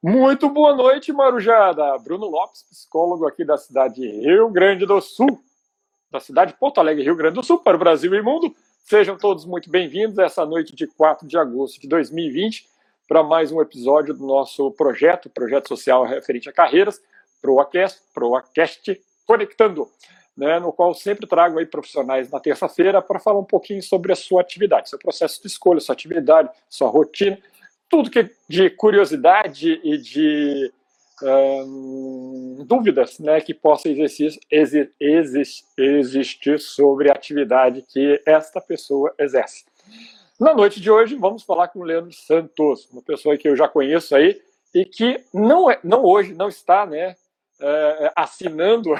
Muito boa noite, Marujada. Bruno Lopes, psicólogo aqui da cidade de Rio Grande do Sul, da cidade de Porto Alegre, Rio Grande do Sul, para o Brasil e mundo. Sejam todos muito bem-vindos essa noite de 4 de agosto de 2020 para mais um episódio do nosso projeto, projeto social referente a carreiras, ProAcast, ProAcast Conectando, né, no qual sempre trago aí profissionais na terça-feira para falar um pouquinho sobre a sua atividade, seu processo de escolha, sua atividade, sua rotina, tudo que é de curiosidade e de hum, dúvidas né, que possa existir, existir sobre a atividade que esta pessoa exerce. Na noite de hoje, vamos falar com o Leandro Santos, uma pessoa que eu já conheço aí e que não, é, não hoje não está né, é, assinando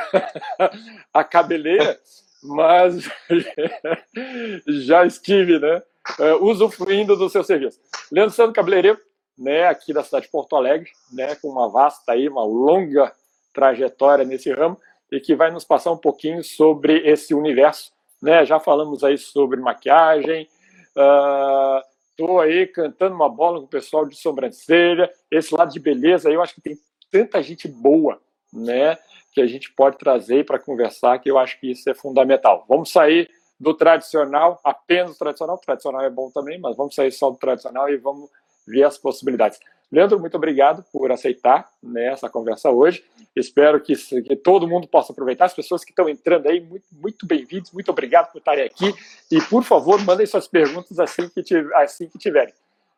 a cabeleira, mas já estive né, uh, usufruindo do seu serviço. Leandro Santos Cabeleireiro, né, aqui da cidade de Porto Alegre, né, com uma vasta aí, uma longa trajetória nesse ramo e que vai nos passar um pouquinho sobre esse universo, né? Já falamos aí sobre maquiagem, uh, aí cantando uma bola com o pessoal de sobrancelha, esse lado de beleza, eu acho que tem tanta gente boa, né? Que a gente pode trazer para conversar, que eu acho que isso é fundamental. Vamos sair do tradicional, apenas do tradicional. O tradicional é bom também, mas vamos sair só do tradicional e vamos ver as possibilidades. Leandro, muito obrigado por aceitar né, essa conversa hoje. Espero que, que, todo mundo possa aproveitar. As pessoas que estão entrando aí, muito, muito bem-vindos, muito obrigado por estarem aqui. E, por favor, mandem suas perguntas assim que, assim que tiverem.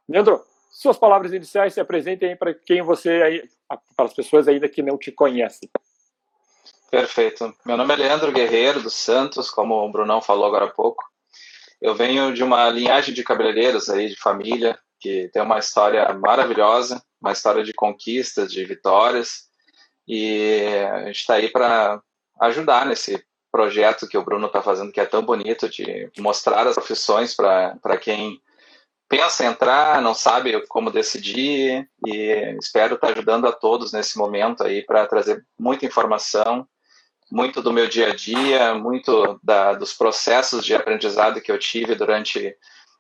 Leandro, suas palavras iniciais se apresentem para quem você para as pessoas ainda que não te conhecem. Perfeito. Meu nome é Leandro Guerreiro dos Santos, como o Brunão falou agora há pouco. Eu venho de uma linhagem de cabeleireiros aí, de família, que tem uma história maravilhosa, uma história de conquistas, de vitórias, e a gente está aí para ajudar nesse projeto que o Bruno está fazendo, que é tão bonito, de mostrar as profissões para quem pensa em entrar, não sabe como decidir, e espero estar tá ajudando a todos nesse momento aí para trazer muita informação muito do meu dia a dia, muito da, dos processos de aprendizado que eu tive durante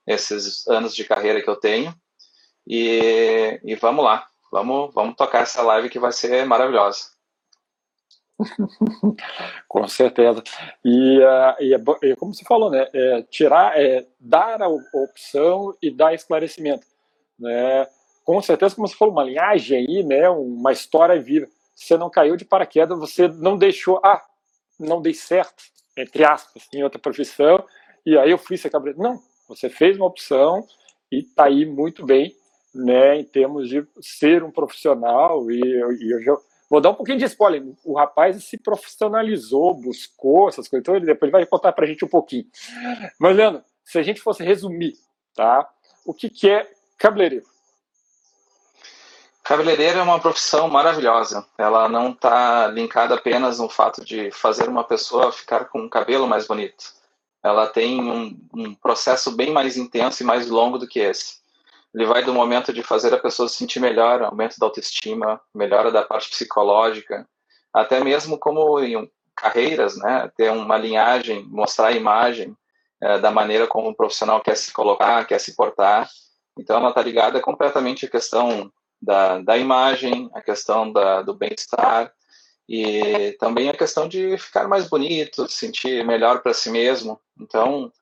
esses anos de carreira que eu tenho. E, e vamos lá, vamos, vamos tocar essa live que vai ser maravilhosa. Com certeza. E, uh, e, como você falou, né? É, tirar, é, dar a opção e dar esclarecimento. Né? Com certeza, como você falou, uma linhagem aí, né? Uma história viva você não caiu de paraquedas, você não deixou, ah, não dei certo, entre aspas, em outra profissão, e aí eu fui ser cabreiro. Não, você fez uma opção e está aí muito bem, né, em termos de ser um profissional, e, e eu já vou dar um pouquinho de spoiler, o rapaz se profissionalizou, buscou essas coisas, então ele depois vai contar para a gente um pouquinho. Mas, Leandro, se a gente fosse resumir, tá, o que, que é cabeleireiro? Cabeleireiro é uma profissão maravilhosa. Ela não está linkada apenas no fato de fazer uma pessoa ficar com um cabelo mais bonito. Ela tem um, um, processo bem mais intenso e mais longo do que esse. Ele vai do momento de fazer a pessoa se sentir melhor, aumento da autoestima, melhora da parte psicológica, até mesmo como em carreiras, né? Ter uma linhagem, mostrar a imagem é, da maneira como o profissional quer se colocar, quer se portar. Então, ela está ligada completamente à questão da, da imagem, a questão da, do bem-estar e também a questão de ficar mais bonito, sentir melhor para si mesmo. Então,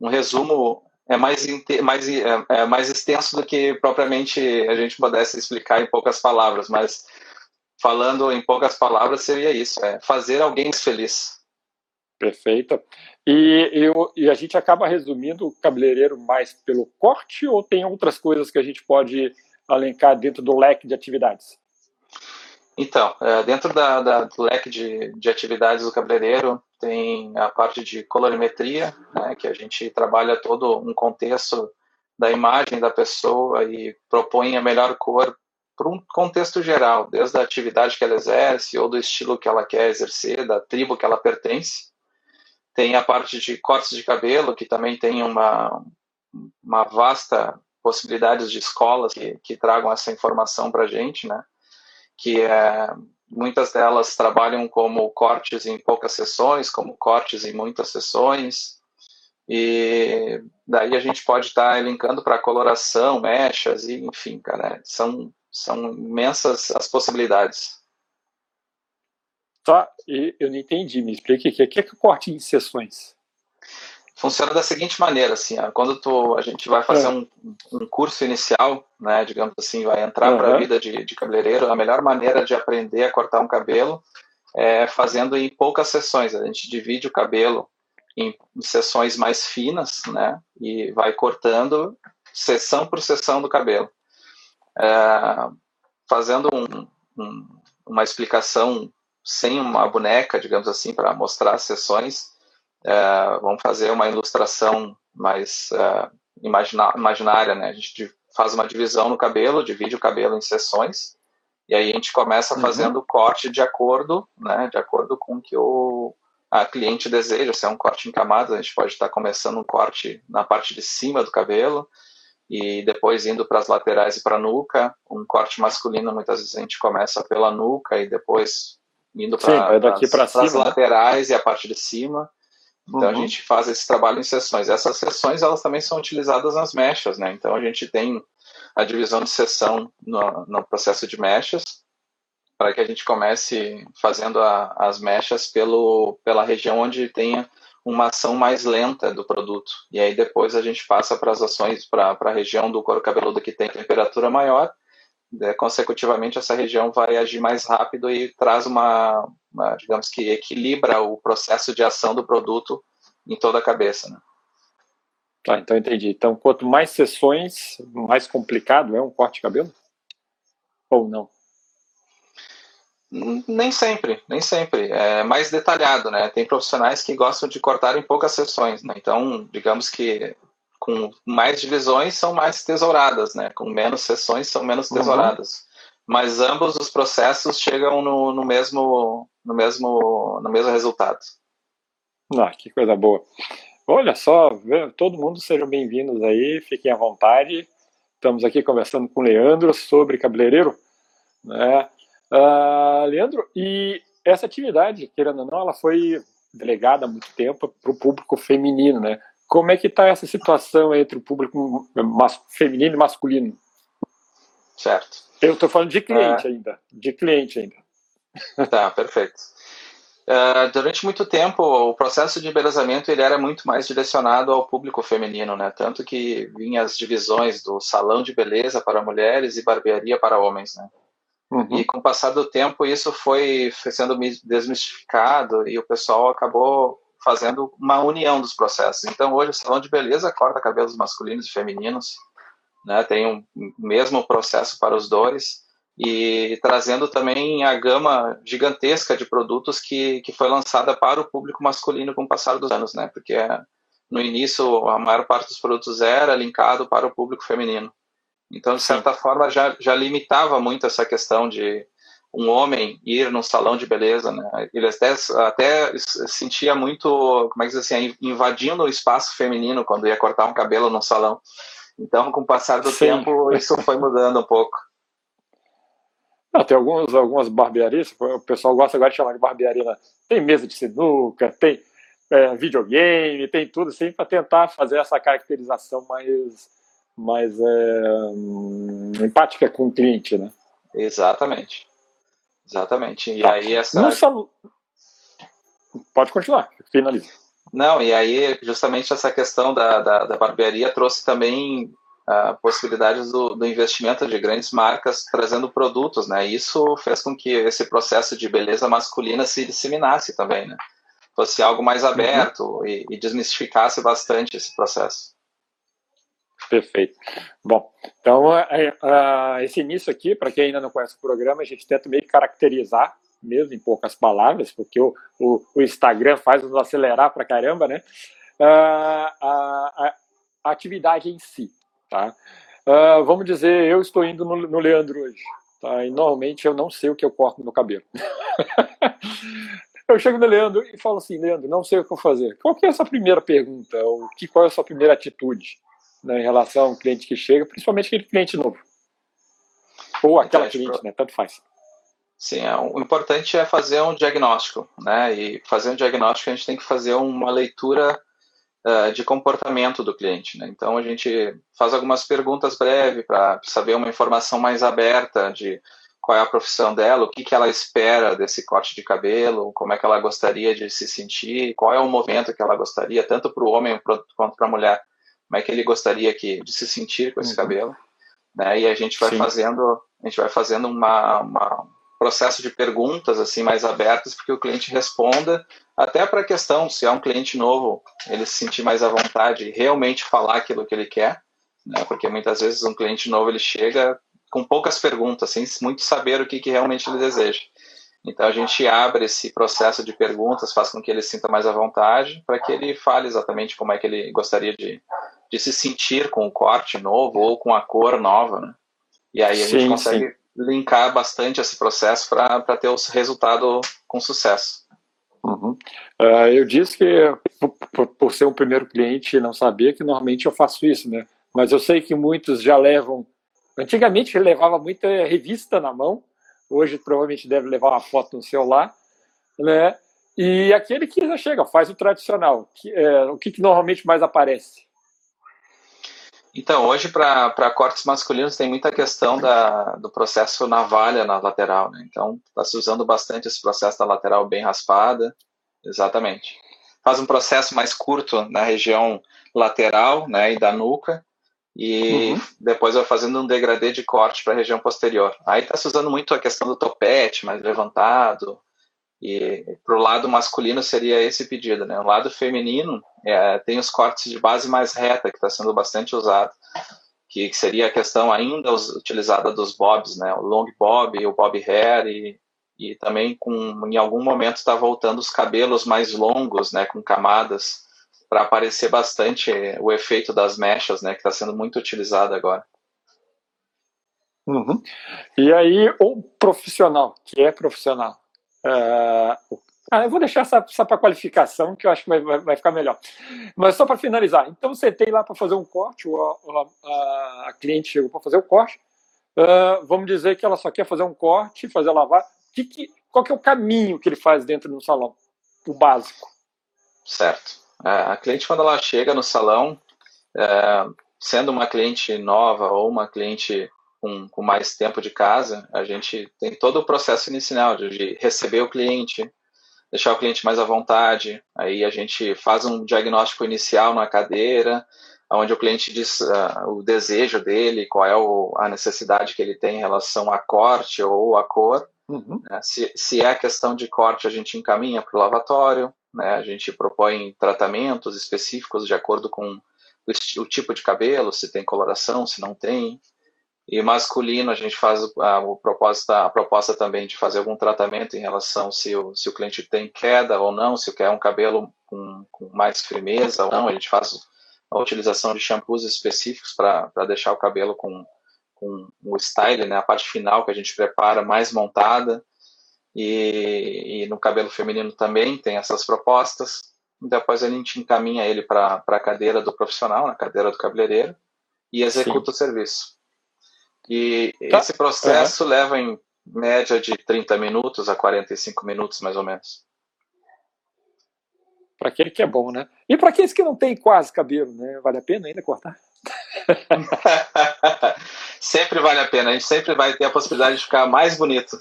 um resumo é mais, mais, é, é mais extenso do que propriamente a gente pudesse explicar em poucas palavras, mas falando em poucas palavras seria isso, é fazer alguém feliz. Perfeito. E, eu, e a gente acaba resumindo o cabeleireiro mais pelo corte ou tem outras coisas que a gente pode alencar dentro do leque de atividades? Então, é, dentro da, da, do leque de, de atividades do cabeleireiro, tem a parte de colorimetria, né, que a gente trabalha todo um contexto da imagem da pessoa e propõe a melhor cor para um contexto geral, desde a atividade que ela exerce ou do estilo que ela quer exercer, da tribo que ela pertence. Tem a parte de cortes de cabelo, que também tem uma, uma vasta possibilidades de escolas que, que tragam essa informação para a gente, né? Que é, muitas delas trabalham como cortes em poucas sessões, como cortes em muitas sessões, e daí a gente pode estar tá elencando para coloração, mechas, e enfim, cara, são São imensas as possibilidades. Tá, eu não entendi, me explique o que é que é corte em sessões? Funciona da seguinte maneira, assim, ó, quando tu, a gente vai fazer é. um, um, curso inicial, né, digamos assim, vai entrar uhum. para a vida de, de cabeleireiro, a melhor maneira de aprender a cortar um cabelo é fazendo em poucas sessões. A gente divide o cabelo em, em sessões mais finas, né, e vai cortando sessão por sessão do cabelo. É, fazendo um, um, uma explicação sem uma boneca, digamos assim, para mostrar as sessões, é, vamos fazer uma ilustração mais é, imaginária, né? A gente faz uma divisão no cabelo, divide o cabelo em seções, e aí a gente começa uhum. fazendo o corte de acordo, né? De acordo com o que o a cliente deseja, se é um corte em camadas, a gente pode estar começando um corte na parte de cima do cabelo, e depois indo para as laterais e para a nuca. Um corte masculino, muitas vezes a gente começa pela nuca e depois indo para as né? laterais e a parte de cima. Então uhum. a gente faz esse trabalho em sessões. Essas sessões elas também são utilizadas nas mechas, né? Então a gente tem a divisão de sessão no, no processo de mechas para que a gente comece fazendo a, as mechas pelo, pela região onde tenha uma ação mais lenta do produto. E aí depois a gente passa para as ações para a região do couro cabeludo que tem temperatura maior. É, consecutivamente, essa região vai agir mais rápido e traz uma, uma, digamos que equilibra o processo de ação do produto em toda a cabeça. Né? Tá, então entendi. Então, quanto mais sessões, mais complicado é um corte de cabelo? Ou não? Nem sempre, nem sempre. É mais detalhado, né? Tem profissionais que gostam de cortar em poucas sessões, né? Então, digamos que com mais divisões são mais tesouradas, né? Com menos sessões são menos uhum. tesouradas. Uhum. Mas ambos os processos chegam no, no, mesmo, no, mesmo, no mesmo resultado. Ah, que coisa boa. Olha só, todo mundo sejam bem-vindos aí, fiquem à vontade. Estamos aqui conversando com o Leandro sobre cabeleireiro, né? Uh, Leandro, e essa atividade, querendo ou não, ela foi delegada há muito tempo para o público feminino, né? Como é que está essa situação entre o público feminino e masculino? Certo. Eu estou falando de cliente é... ainda, de cliente ainda. Tá, perfeito. Uh, durante muito tempo, o processo de embelezamento ele era muito mais direcionado ao público feminino, né? Tanto que vinha as divisões do salão de beleza para mulheres e barbearia para homens, né? Uhum. E com o passar do tempo, isso foi sendo desmistificado e o pessoal acabou fazendo uma união dos processos. Então, hoje, o salão de beleza corta cabelos masculinos e femininos, né? tem um mesmo processo para os dois, e trazendo também a gama gigantesca de produtos que, que foi lançada para o público masculino com o passar dos anos, né? porque no início a maior parte dos produtos era linkado para o público feminino. Então, de certa Sim. forma, já, já limitava muito essa questão de um homem ir num salão de beleza, né? Ele até, até sentia muito, como é que diz assim, invadindo o espaço feminino quando ia cortar um cabelo num salão. Então, com o passar do Sim. tempo, isso foi mudando um pouco. Não, tem alguns, algumas barbearias, o pessoal gosta agora de chamar de barbearia. Né? Tem mesa de sinuca, tem é, videogame, tem tudo assim, para tentar fazer essa caracterização mais mais é, empática com o cliente, né? Exatamente. Exatamente. E tá. aí essa. Sal... Pode continuar, finaliza. Não, e aí justamente essa questão da, da, da barbearia trouxe também uh, possibilidades do, do, investimento de grandes marcas trazendo produtos, né? Isso fez com que esse processo de beleza masculina se disseminasse também, né? Fosse algo mais uhum. aberto uhum. e, e desmistificasse bastante esse processo. Perfeito. Bom, então é, é, esse início aqui, para quem ainda não conhece o programa, a gente tenta meio que caracterizar, mesmo em poucas palavras, porque o, o, o Instagram faz nos acelerar para caramba, né? a, a, a, atividade em si, tá? Uh, vamos dizer, eu estou indo no, no Leandro hoje, tá? E normalmente eu não sei o que eu corto no cabelo. eu chego no Leandro e falo assim, Leandro, não sei o que eu vou fazer. Qual que é a sua primeira pergunta? Ou que, qual é a sua primeira atitude? né, em relação a um cliente que chega, principalmente aquele cliente novo. Ou aquela então, cliente, né? Tanto faz. Sim, é, o importante é fazer um diagnóstico, né? E fazer um diagnóstico a gente tem que fazer uma leitura uh, de comportamento do cliente. Né? Então, a gente faz algumas perguntas breves para saber uma informação mais aberta de qual é a profissão dela, o que, que ela espera desse corte de cabelo, como é que ela gostaria de se sentir, qual é o movimento que ela gostaria, tanto para o homem quanto para a mulher, como é que ele gostaria que, de se sentir com esse uhum. cabelo. Né? E a gente vai Sim. fazendo, a gente vai fazendo uma, uma processo de perguntas assim mais abertas para que o cliente responda, até para a questão se é um cliente novo, ele se sentir mais à vontade e realmente falar aquilo que ele quer, né? Porque muitas vezes um cliente novo ele chega com poucas perguntas, sem muito saber o que, que realmente ele deseja. Então a gente abre esse processo de perguntas, faz com que ele sinta mais à vontade, para que ele fale exatamente como é que ele gostaria de, de se sentir com o corte novo ou com a cor nova, né? E aí a sim, gente consegue sim linkar bastante esse processo para ter o resultado com sucesso. Uhum. Uh, eu disse que, por, por, ser um primeiro cliente, não sabia que normalmente eu faço isso, né? Mas eu sei que muitos já levam. Antigamente levava muita revista na mão, hoje provavelmente deve levar uma foto no celular, né? E aquele que já chega, faz o tradicional. Que, é, o que, que normalmente mais aparece? Então, hoje para cortes masculinos tem muita questão da, do processo navalha na lateral, né? Então, está se usando bastante esse processo da lateral bem raspada, exatamente. Faz um processo mais curto na região lateral, né, e da nuca, e uhum. depois vai fazendo um degradê de corte para a região posterior. Aí está se usando muito a questão do topete, mais levantado, e para o lado masculino seria esse pedido, né? O lado feminino é, tem os cortes de base mais reta, que está sendo bastante usado, que, que, seria a questão ainda utilizada dos bobs, né? O long bob, o bob hair e, e também com, em algum momento está voltando os cabelos mais longos, né? Com camadas, para aparecer bastante o efeito das mechas, né? Que está sendo muito utilizado agora. Uhum. E aí, o profissional, que é profissional, Uh, ah, eu vou deixar essa, essa para qualificação, que eu acho que vai, vai ficar melhor. Mas só para finalizar, então tem lá para fazer um corte, a, a, a cliente chegou para fazer o corte, uh, vamos dizer que ela só quer fazer um corte, fazer lavar. Que, que, qual que é o caminho que ele faz dentro do salão? O básico. Certo. É, a cliente, quando ela chega no salão, é, sendo uma cliente nova ou uma cliente com, com mais tempo de casa, a gente tem todo o processo inicial de, de receber o cliente, deixar o cliente mais à vontade. Aí a gente faz um diagnóstico inicial na cadeira, onde o cliente diz uh, o desejo dele, qual é o, a necessidade que ele tem em relação a corte ou a cor. Uhum. Né? Se, se é questão de corte, a gente encaminha para o lavatório, né? a gente propõe tratamentos específicos de acordo com o, o tipo de cabelo, se tem coloração, se não tem. E masculino, a gente faz a, a, proposta, a proposta também de fazer algum tratamento em relação se o, se o cliente tem queda ou não, se quer um cabelo com, com mais firmeza ou não. A gente faz a utilização de shampoos específicos para deixar o cabelo com, com o style, né, a parte final que a gente prepara mais montada. E, e no cabelo feminino também tem essas propostas. Depois a gente encaminha ele para a cadeira do profissional, na cadeira do cabeleireiro, e executa Sim. o serviço. E tá. esse processo uhum. leva em média de 30 minutos a 45 minutos, mais ou menos. Para aquele que é bom, né? E para aqueles que não têm quase cabelo, né? Vale a pena ainda cortar? sempre vale a pena. A gente sempre vai ter a possibilidade de ficar mais bonito.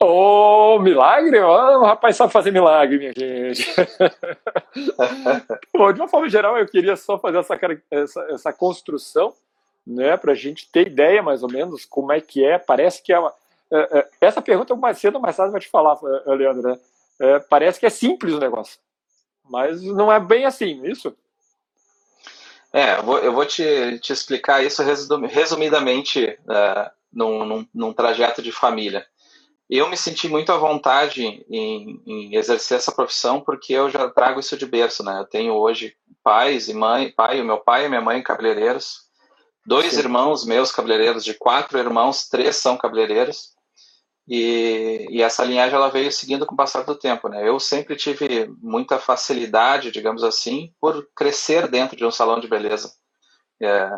Ô, oh, milagre? Oh, o rapaz sabe fazer milagre, minha gente. Bom, de uma forma geral, eu queria só fazer essa, essa, essa construção né, para a gente ter ideia mais ou menos como é que é. Parece que é, uma, é, é essa pergunta mais cedo ou mais tarde vai te falar, é, Leandro. Né? É, parece que é simples o negócio, mas não é bem assim, isso? É, eu vou, eu vou te, te explicar isso resumidamente uh, num, num, num, trajeto de família. Eu me senti muito à vontade em, em, exercer essa profissão porque eu já trago isso de berço, né? Eu tenho hoje pais e mãe, pai, o meu pai e minha mãe cabeleireiros, Dois Sim. irmãos meus cabeleireiros, de quatro irmãos, três são cabeleireiros. E, e, essa linhagem ela veio seguindo com o passar do tempo, né? Eu sempre tive muita facilidade, digamos assim, por crescer dentro de um salão de beleza. É,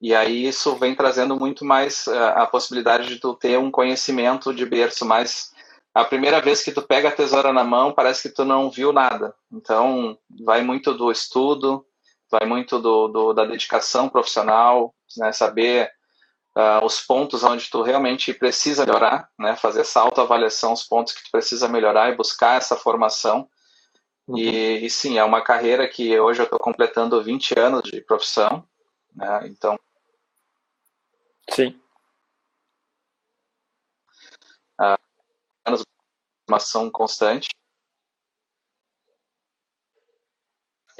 e aí isso vem trazendo muito mais uh, a possibilidade de tu ter um conhecimento de berço mais a primeira vez que tu pega a tesoura na mão, parece que tu não viu nada. Então, vai muito do estudo, vai muito do, do da dedicação profissional, né, saber uh, os pontos onde tu realmente precisa melhorar, né, fazer essa autoavaliação, os pontos que tu precisa melhorar e buscar essa formação. Uhum. E, e, sim, é uma carreira que hoje eu estou completando 20 anos de profissão, né, então... Sim. Uh, anos de formação constante.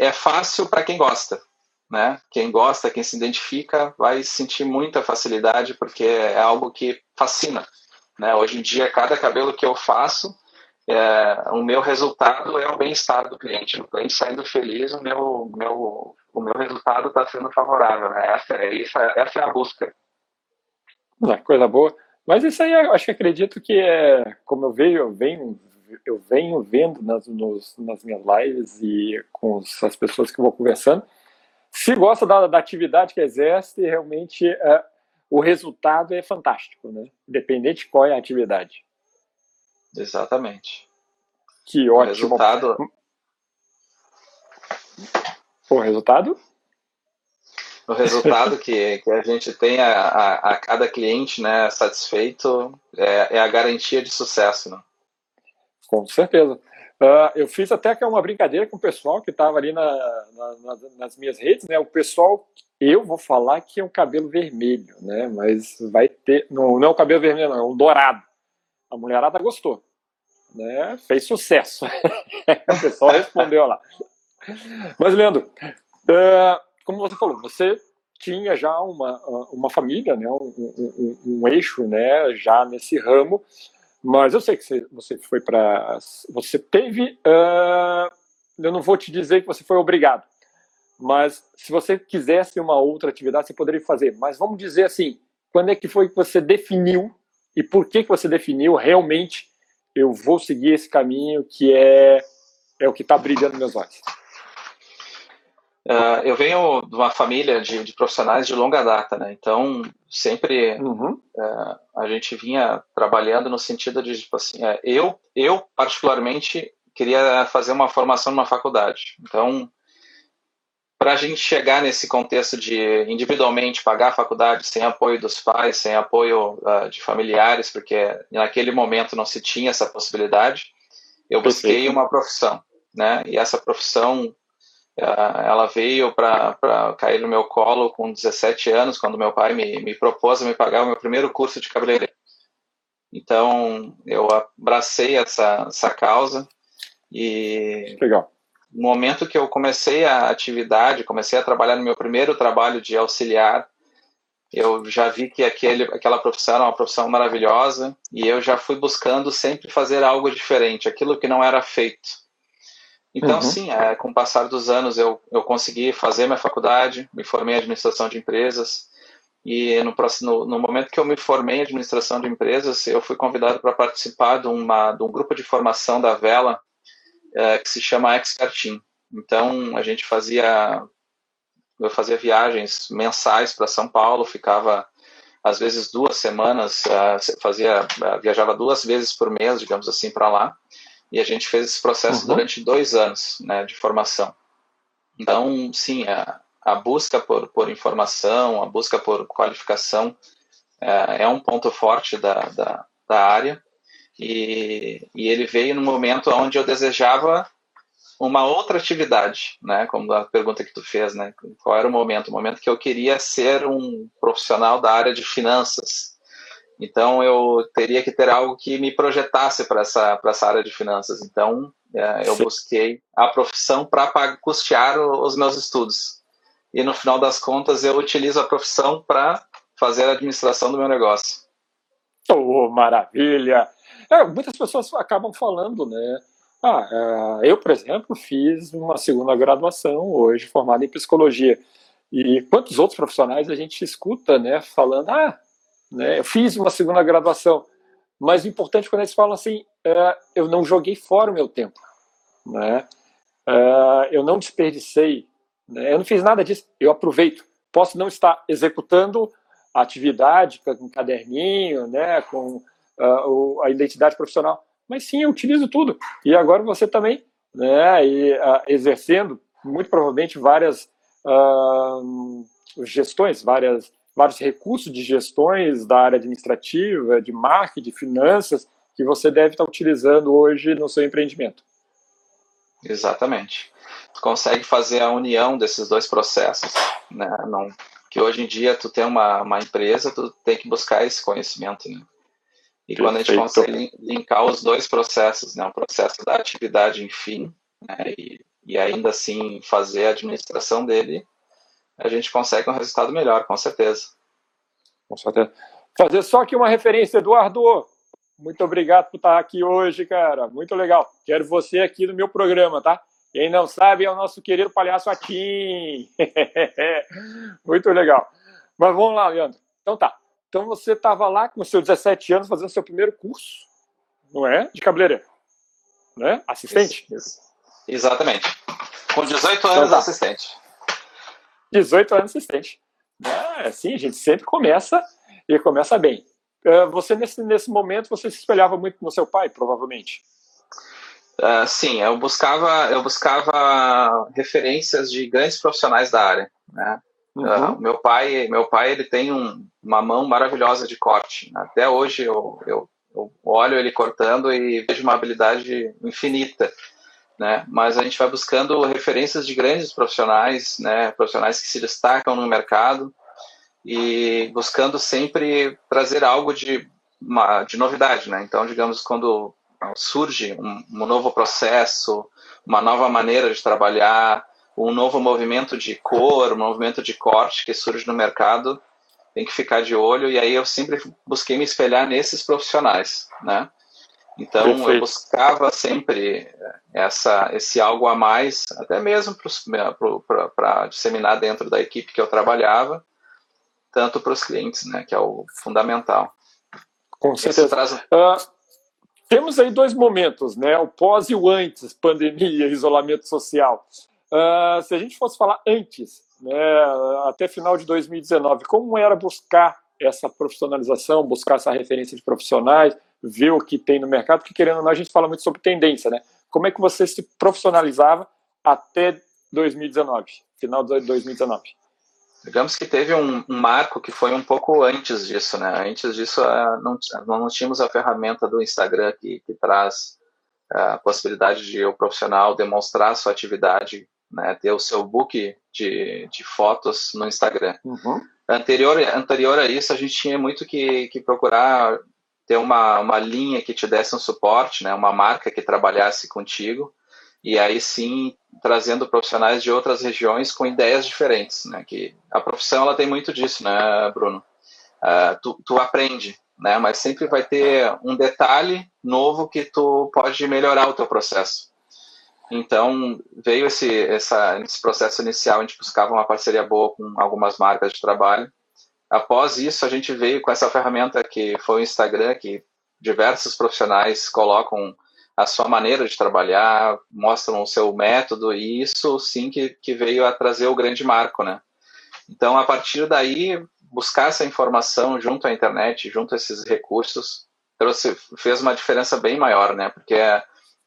É fácil para quem gosta, né? Quem gosta, quem se identifica, vai sentir muita facilidade porque é algo que fascina, né? Hoje em dia, cada cabelo que eu faço, é, o meu resultado é o bem-estar do cliente. O cliente saindo feliz, o meu, meu, o meu resultado está sendo favorável. Né? Essa, é, isso, essa é a busca. É, coisa boa. Mas isso aí, acho que acredito que é, como eu vejo, eu venho, eu venho vendo nas, nos, nas minhas lives e com as pessoas que vou conversando, se gosta da, da atividade que exerce, realmente é, o resultado é fantástico, né? Independente de qual é a atividade. Exatamente. Que ótimo. O resultado. O resultado? O resultado que, que a gente tem a, a, a cada cliente né, satisfeito é, é, a garantia de sucesso. Né? Com certeza. Uh, eu fiz até que uma brincadeira com o pessoal que estava ali na, na, nas minhas redes, né? O pessoal, eu vou falar que é um cabelo vermelho, né? Mas vai ter, não, não é o cabelo vermelho, não, é o dourado. A mulherada gostou, né? Fez sucesso. o pessoal respondeu lá. Mas, Leandro, uh, como você falou, você tinha já uma, uma família, né? Um, um, um, um eixo, né? Já nesse ramo. Mas eu sei que você, foi para. Você teve. Uh, eu não vou te dizer que você foi obrigado, mas se você quisesse uma outra atividade, você poderia fazer. Mas vamos dizer assim: quando é que foi que você definiu e por que, que você definiu realmente eu vou seguir esse caminho que é, é o que está brilhando meus olhos? Uh, eu venho de uma família de, de, profissionais de longa data, né? Então, sempre uhum. uh, a gente vinha trabalhando no sentido de, tipo assim, uh, eu, eu particularmente queria fazer uma formação numa faculdade. Então, para a gente chegar nesse contexto de individualmente pagar a faculdade sem apoio dos pais, sem apoio de familiares, porque naquele momento não se tinha essa possibilidade, eu busquei uma profissão, né? E essa profissão ah, ela veio para cair no meu colo com 17 anos, quando meu pai me, me propôs a me pagar o meu primeiro curso de cabeleireiro. Então, eu abracei essa, essa causa e Legal. no momento que eu comecei a atividade, comecei a trabalhar no meu primeiro trabalho de auxiliar, eu já vi que aquele, aquela profissão era uma profissão maravilhosa e eu já fui buscando sempre fazer algo diferente, aquilo que não era feito. Então, uhum. sim, é, com o passar dos anos eu, eu consegui fazer minha faculdade, me formei em administração de empresas, e no, no, no momento que eu me formei em administração de empresas, eu fui convidado para participar de, uma, de um grupo de formação da Vela, é, que se chama Expert Team. Então, a gente fazia, eu fazia viagens mensais para São Paulo, ficava às vezes duas semanas, uh, fazia, uh, viajava duas vezes por mês, digamos assim, para lá e a gente fez esse processo uhum. durante dois anos né, de formação. Então, sim, a, a busca por, por informação, a busca por qualificação é, é um ponto forte da, da, da área e, e, ele veio no momento onde eu desejava uma outra atividade, né? Como a pergunta que tu fez, né? Qual era o momento? O momento que eu queria ser um profissional da área de finanças, então eu teria que ter algo que me projetasse para essa, essa área de finanças. Então é, eu Sim. busquei a profissão para custear os meus estudos. E no final das contas eu utilizo a profissão para fazer a administração do meu negócio. Oh, maravilha! É, muitas pessoas acabam falando, né? Ah, é, eu, por exemplo, fiz uma segunda graduação hoje, formada em psicologia. E quantos outros profissionais a gente escuta, né, falando, ah, né? Eu fiz uma segunda graduação, mas o importante quando eles falam assim, é, eu não joguei fora o meu tempo, né? É, eu não desperdicei, né? eu não fiz nada disso, eu aproveito. Posso não estar executando a atividade com caderninho, né, com uh, a identidade profissional, mas sim, eu utilizo tudo. E agora você também, né, e, uh, exercendo, muito provavelmente, várias uh, gestões, várias, vários recursos de gestões da área administrativa, de marketing, de finanças, que você deve estar utilizando hoje no seu empreendimento. Exatamente. Tu consegue fazer a união desses dois processos, né? Não, que hoje em dia tu tem uma, uma empresa, tu tem que buscar esse conhecimento, né? E Perfeito. quando a gente consegue linkar os dois processos, né? O processo da atividade, enfim, né? e, e ainda assim fazer a administração dele, a gente consegue um resultado melhor, com certeza. Com certeza. Fazer só aqui uma referência, Eduardo. Muito obrigado por estar aqui hoje, cara. Muito legal. Quero você aqui no meu programa, tá? Quem não sabe é o nosso querido palhaço Atim. Muito legal. Mas vamos lá, Leandro. Então tá. Então você estava lá com seus 17 anos fazendo seu primeiro curso, não é? De cabeleireiro. Né? Assistente? Isso. Exatamente. Com 18 então anos, então, tá. assistente. 18 anos assistente. É, assim, a gente sempre começa e começa bem. É, você, nesse, nesse momento, você se espelhava muito no seu pai, provavelmente. Uh, sim, eu buscava, eu buscava referências de grandes profissionais da área. Né? Uhum. Uh, meu pai, meu pai, ele tem um, uma mão maravilhosa de corte. Até hoje eu, eu, eu olho ele cortando e vejo uma habilidade infinita né? Mas a gente vai buscando referências de grandes profissionais, né? Profissionais que se destacam no mercado e buscando sempre trazer algo de uma, de novidade, né? Então, digamos, quando surge um, um novo processo, uma nova maneira de trabalhar, um novo movimento de cor, um movimento de corte que surge no mercado, tem que ficar de olho. E aí eu sempre busquei me espelhar nesses profissionais, né? Então Perfeito. eu buscava sempre essa, esse algo a mais, até mesmo para disseminar dentro da equipe que eu trabalhava, tanto para os clientes, né, que é o fundamental. Com certeza. Traz... Uh, temos aí dois momentos, né, o pós e o antes, pandemia, isolamento social. Uh, se a gente fosse falar antes, né, até final de 2019, como era buscar essa profissionalização, buscar essa referência de profissionais, ver o que tem no mercado, porque querendo ou não, a gente fala muito sobre tendência, né? Como é que você se profissionalizava até 2019, final de 2019? Digamos que teve um, um, marco que foi um pouco antes disso, né? Antes disso, uh, não, não tínhamos a ferramenta do Instagram que, que traz a possibilidade de o profissional demonstrar sua atividade, né? Ter o seu book de, de fotos no Instagram. Uhum. Anterior, anterior a isso, a gente tinha muito que, que procurar ter uma, uma linha que te desse um suporte, né, uma marca que trabalhasse contigo, e aí sim trazendo profissionais de outras regiões com ideias diferentes, né, que a profissão ela tem muito disso, né, Bruno? Uh, tu, tu aprende, né, mas sempre vai ter um detalhe novo que tu pode melhorar o teu processo. Então, veio esse, essa, esse processo inicial, a gente buscava uma parceria boa com algumas marcas de trabalho, Após isso, a gente veio com essa ferramenta que foi o Instagram, que diversos profissionais colocam a sua maneira de trabalhar, mostram o seu método, e isso sim que, que veio a trazer o grande marco, né? Então, a partir daí, buscar essa informação junto à internet, junto a esses recursos, trouxe, fez uma diferença bem maior, né? Porque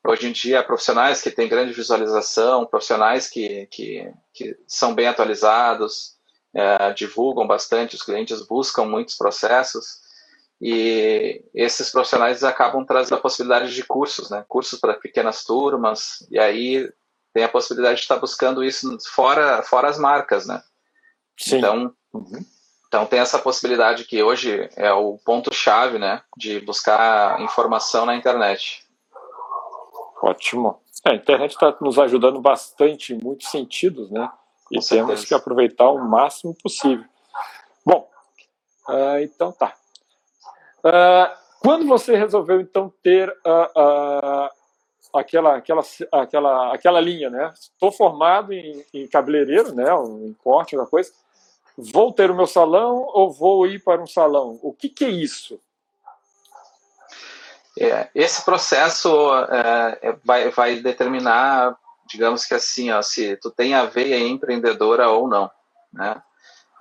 hoje em dia, profissionais que têm grande visualização, profissionais que, que, que são bem atualizados, é, divulgam bastante, os clientes buscam muitos processos e esses profissionais acabam trazendo a possibilidade de cursos, né? Cursos para pequenas turmas e aí tem a possibilidade de estar buscando isso fora fora as marcas, né? Sim. Então, uhum. então tem essa possibilidade que hoje é o ponto chave, né? De buscar informação na internet. Ótimo. É, a internet está nos ajudando bastante em muitos sentidos, né? E temos que aproveitar o máximo possível. Bom, uh, então tá. Uh, quando você resolveu então ter uh, aquela, aquela, aquela, aquela linha, né? Estou formado em, em cabeleireiro, né? Em corte, alguma coisa. Vou ter o meu salão ou vou ir para um salão? O que, que é isso? É, esse processo é, vai, vai determinar digamos que assim, ó, se tu tem a veia empreendedora ou não, né?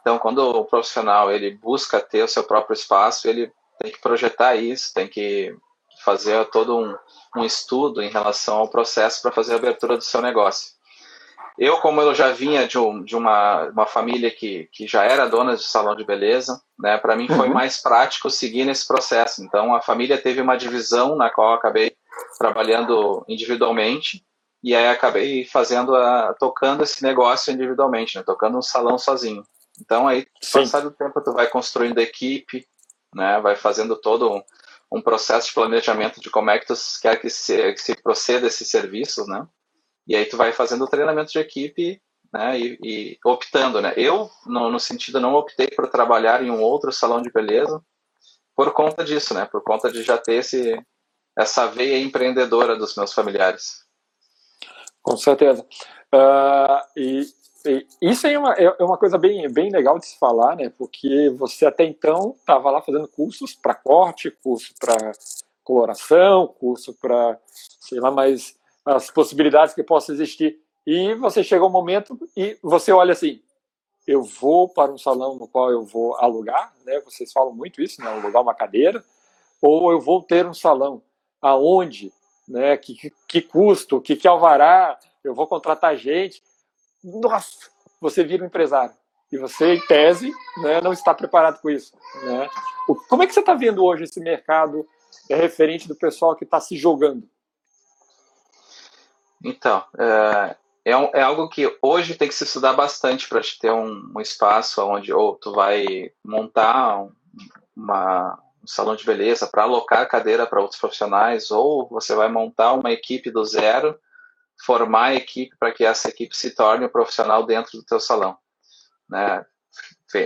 Então, quando o profissional ele busca ter o seu próprio espaço, ele tem que projetar isso, tem que fazer todo um, um estudo em relação ao processo para fazer a abertura do seu negócio. Eu, como eu já vinha de, um, de uma, uma família que, que já era dona de salão de beleza, né, para mim foi uhum. mais prático seguir nesse processo. Então, a família teve uma divisão na qual eu acabei trabalhando individualmente e aí acabei fazendo a, tocando esse negócio individualmente, né, tocando um salão sozinho. Então, aí, passado o tempo, tu vai construindo equipe, né, vai fazendo todo um, um processo de planejamento de como é que tu quer que se, que se proceda esses serviços, né? E aí tu vai fazendo o treinamento de equipe, né? E, e optando, né? Eu, no, no, sentido, não optei por trabalhar em um outro salão de beleza por conta disso, né? Por conta de já ter esse, essa veia empreendedora dos meus familiares. Com certeza. Uh, e, e, isso é uma, é uma coisa bem, bem legal de se falar, né? Porque você até então estava lá fazendo cursos para corte, curso para coloração, curso para, sei lá, mais as possibilidades que possam existir. E você chega um momento e você olha assim, eu vou para um salão no qual eu vou alugar, né? Vocês falam muito isso, né? Alugar uma cadeira, ou eu vou ter um salão aonde, né? Que, que custo, que, que alvará, eu vou contratar gente. Nossa, você vira um empresário e você, em tese, né, não está preparado com isso. Né? Como é que você está vendo hoje esse mercado é referente do pessoal que está se jogando? Então, é, é, é, algo que hoje tem que se estudar bastante para te ter um, um, espaço onde ou tu vai montar um, uma, um salão de beleza para alocar cadeira para outros profissionais, ou você vai montar uma equipe do zero, formar a equipe para que essa equipe se torne um profissional dentro do teu salão. Né?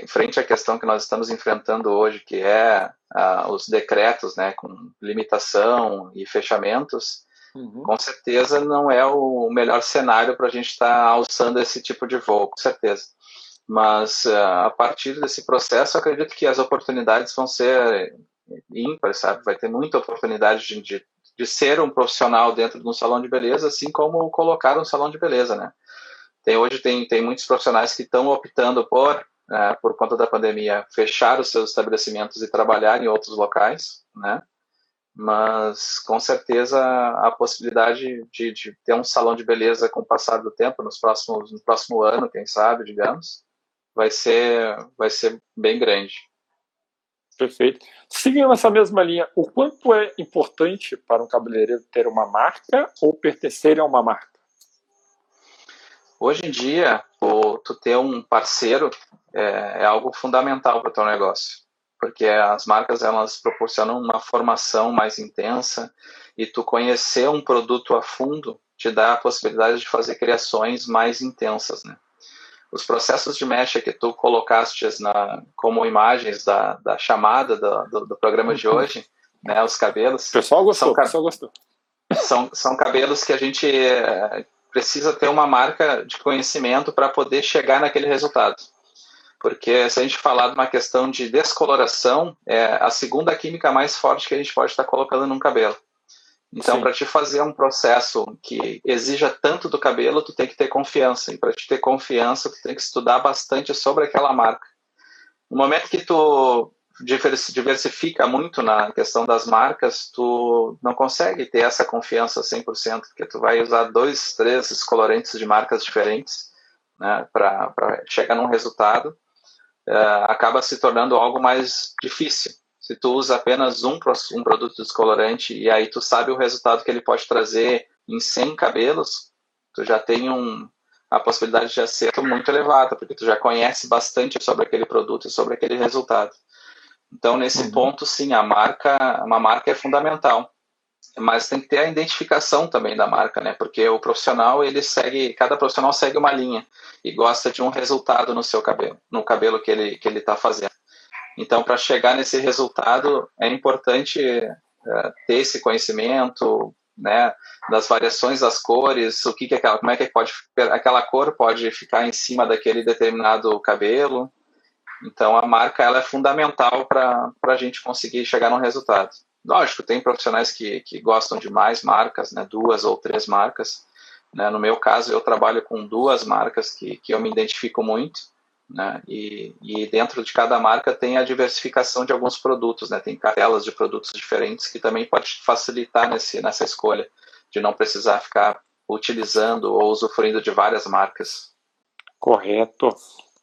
Frente à questão que nós estamos enfrentando hoje, que é uh, os decretos né, com limitação e fechamentos, Uhum. Com certeza não é o melhor cenário para a gente estar tá alçando esse tipo de voo, com certeza. Mas uh, a partir desse processo, acredito que as oportunidades vão ser ímpares, sabe? Vai ter muita oportunidade de, de, de, ser um profissional dentro de um salão de beleza, assim como colocar um salão de beleza, né? Tem, hoje tem, tem muitos profissionais que estão optando por, uh, por conta da pandemia, fechar os seus estabelecimentos e trabalhar em outros locais, né? mas com certeza a possibilidade de, de, ter um salão de beleza com o passar do tempo, nos próximos, no próximo ano, quem sabe, digamos, vai ser, vai ser bem grande. Perfeito. Seguindo essa mesma linha, o quanto é importante para um cabeleireiro ter uma marca ou pertencer a uma marca? Hoje em dia, o, tu ter um parceiro é, é algo fundamental para o teu negócio porque as marcas elas proporcionam uma formação mais intensa e tu conhecer um produto a fundo te dá a possibilidade de fazer criações mais intensas, né? Os processos de mecha que tu colocaste na, como imagens da, da chamada do, do, do programa de uhum. hoje, né, os cabelos. O pessoal gostou, são, o pessoal gostou. São, são cabelos que a gente é, precisa ter uma marca de conhecimento para poder chegar naquele resultado porque se a gente falar de uma questão de descoloração, é a segunda química mais forte que a gente pode estar colocando num cabelo. Então, para te fazer um processo que exija tanto do cabelo, tu tem que ter confiança. E para te ter confiança, tu tem que estudar bastante sobre aquela marca. No momento que tu diversifica muito na questão das marcas, tu não consegue ter essa confiança 100%, porque tu vai usar dois, três colorantes de marcas diferentes né, para chegar num resultado uh, acaba se tornando algo mais difícil. Se tu usa apenas um, um produto descolorante e aí tu sabe o resultado que ele pode trazer em 100 cabelos, tu já tem um, a possibilidade de acerto muito elevada, porque tu já conhece bastante sobre aquele produto e sobre aquele resultado. Então, nesse uhum. ponto, sim, a marca, uma marca é fundamental mas tem que ter a identificação também da marca, né? Porque o profissional ele segue, cada profissional segue uma linha e gosta de um resultado no seu cabelo, no cabelo que ele que ele está fazendo. Então, para chegar nesse resultado é importante é, ter esse conhecimento, né? Das variações das cores, o que, que é aquela, como é que pode aquela cor pode ficar em cima daquele determinado cabelo. Então, a marca ela é fundamental para a gente conseguir chegar num resultado. Lógico, tem profissionais que, que gostam de mais marcas, né, duas ou três marcas. Né? No meu caso, eu trabalho com duas marcas que, que eu me identifico muito. Né? E, e, dentro de cada marca tem a diversificação de alguns produtos, né? Tem cartelas de produtos diferentes que também pode facilitar nesse, nessa escolha de não precisar ficar utilizando ou usufruindo de várias marcas. Correto.